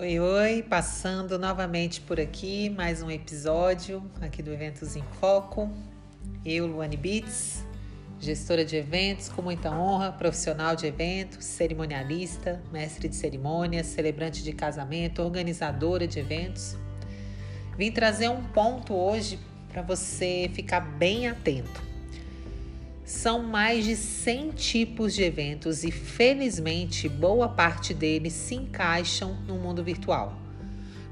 Oi, oi, passando novamente por aqui, mais um episódio aqui do Eventos em Foco. Eu, Luane Beats, gestora de eventos, com muita honra, profissional de eventos, cerimonialista, mestre de cerimônias, celebrante de casamento, organizadora de eventos. Vim trazer um ponto hoje para você ficar bem atento. São mais de 100 tipos de eventos e, felizmente, boa parte deles se encaixam no mundo virtual.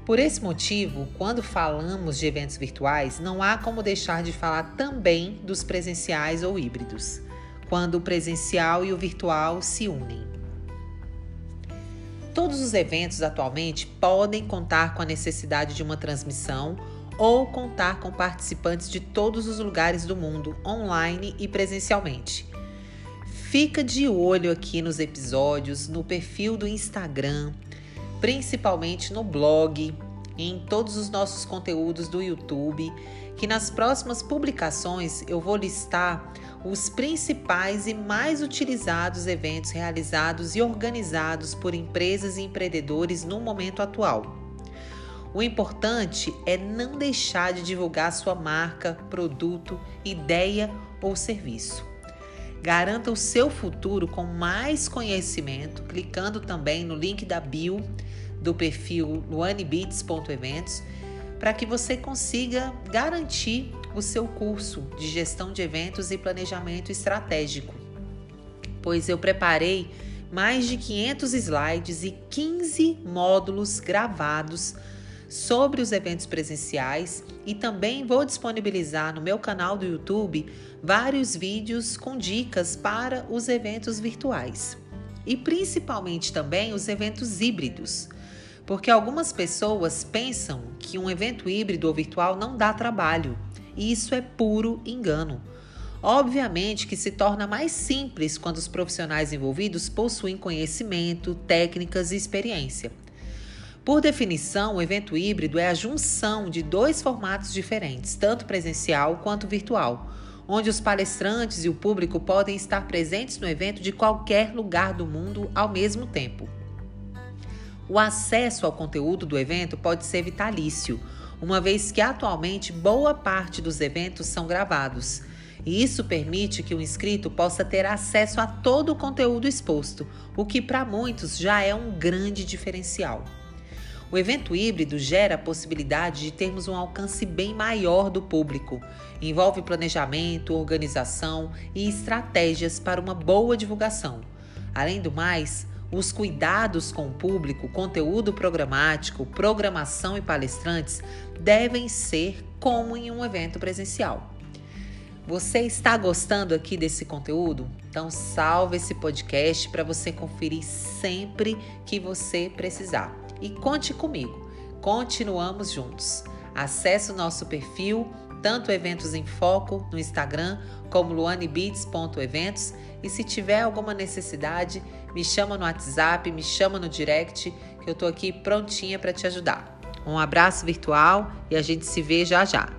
Por esse motivo, quando falamos de eventos virtuais, não há como deixar de falar também dos presenciais ou híbridos, quando o presencial e o virtual se unem. Todos os eventos atualmente podem contar com a necessidade de uma transmissão ou contar com participantes de todos os lugares do mundo, online e presencialmente. Fica de olho aqui nos episódios, no perfil do Instagram, principalmente no blog, em todos os nossos conteúdos do YouTube, que nas próximas publicações eu vou listar os principais e mais utilizados eventos realizados e organizados por empresas e empreendedores no momento atual. O importante é não deixar de divulgar sua marca, produto, ideia ou serviço. Garanta o seu futuro com mais conhecimento, clicando também no link da bio do perfil luanebeats.eventos para que você consiga garantir o seu curso de gestão de eventos e planejamento estratégico. Pois eu preparei mais de 500 slides e 15 módulos gravados sobre os eventos presenciais e também vou disponibilizar no meu canal do YouTube vários vídeos com dicas para os eventos virtuais e principalmente também os eventos híbridos. Porque algumas pessoas pensam que um evento híbrido ou virtual não dá trabalho, e isso é puro engano. Obviamente que se torna mais simples quando os profissionais envolvidos possuem conhecimento, técnicas e experiência. Por definição, o evento híbrido é a junção de dois formatos diferentes, tanto presencial quanto virtual, onde os palestrantes e o público podem estar presentes no evento de qualquer lugar do mundo ao mesmo tempo. O acesso ao conteúdo do evento pode ser vitalício, uma vez que atualmente boa parte dos eventos são gravados. E isso permite que o inscrito possa ter acesso a todo o conteúdo exposto, o que para muitos já é um grande diferencial. O evento híbrido gera a possibilidade de termos um alcance bem maior do público. Envolve planejamento, organização e estratégias para uma boa divulgação. Além do mais, os cuidados com o público, conteúdo programático, programação e palestrantes devem ser como em um evento presencial. Você está gostando aqui desse conteúdo? Então salve esse podcast para você conferir sempre que você precisar e conte comigo. Continuamos juntos. Acesse o nosso perfil, tanto Eventos em Foco no Instagram como luanebeats.eventos e se tiver alguma necessidade, me chama no WhatsApp, me chama no direct, que eu estou aqui prontinha para te ajudar. Um abraço virtual e a gente se vê já já.